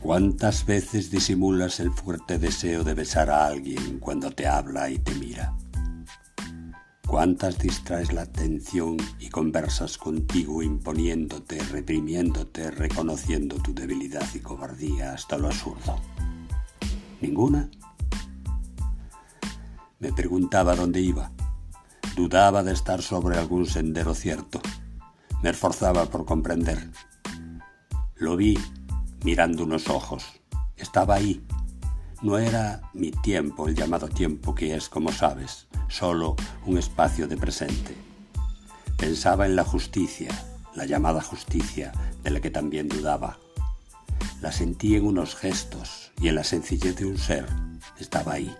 ¿Cuántas veces disimulas el fuerte deseo de besar a alguien cuando te habla y te mira? ¿Cuántas distraes la atención y conversas contigo imponiéndote, reprimiéndote, reconociendo tu debilidad y cobardía hasta lo absurdo? ¿Ninguna? Me preguntaba dónde iba. Dudaba de estar sobre algún sendero cierto. Me esforzaba por comprender. Lo vi mirando unos ojos. Estaba ahí. No era mi tiempo, el llamado tiempo que es, como sabes, solo un espacio de presente. Pensaba en la justicia, la llamada justicia, de la que también dudaba. La sentí en unos gestos y en la sencillez de un ser. Estaba ahí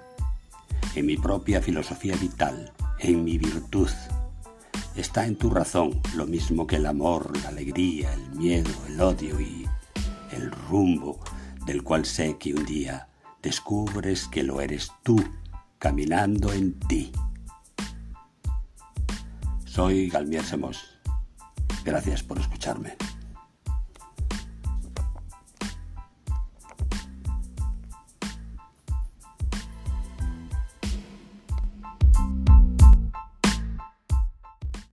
en mi propia filosofía vital, en mi virtud. Está en tu razón lo mismo que el amor, la alegría, el miedo, el odio y el rumbo del cual sé que un día descubres que lo eres tú caminando en ti. Soy Galmier Semos. Gracias por escucharme.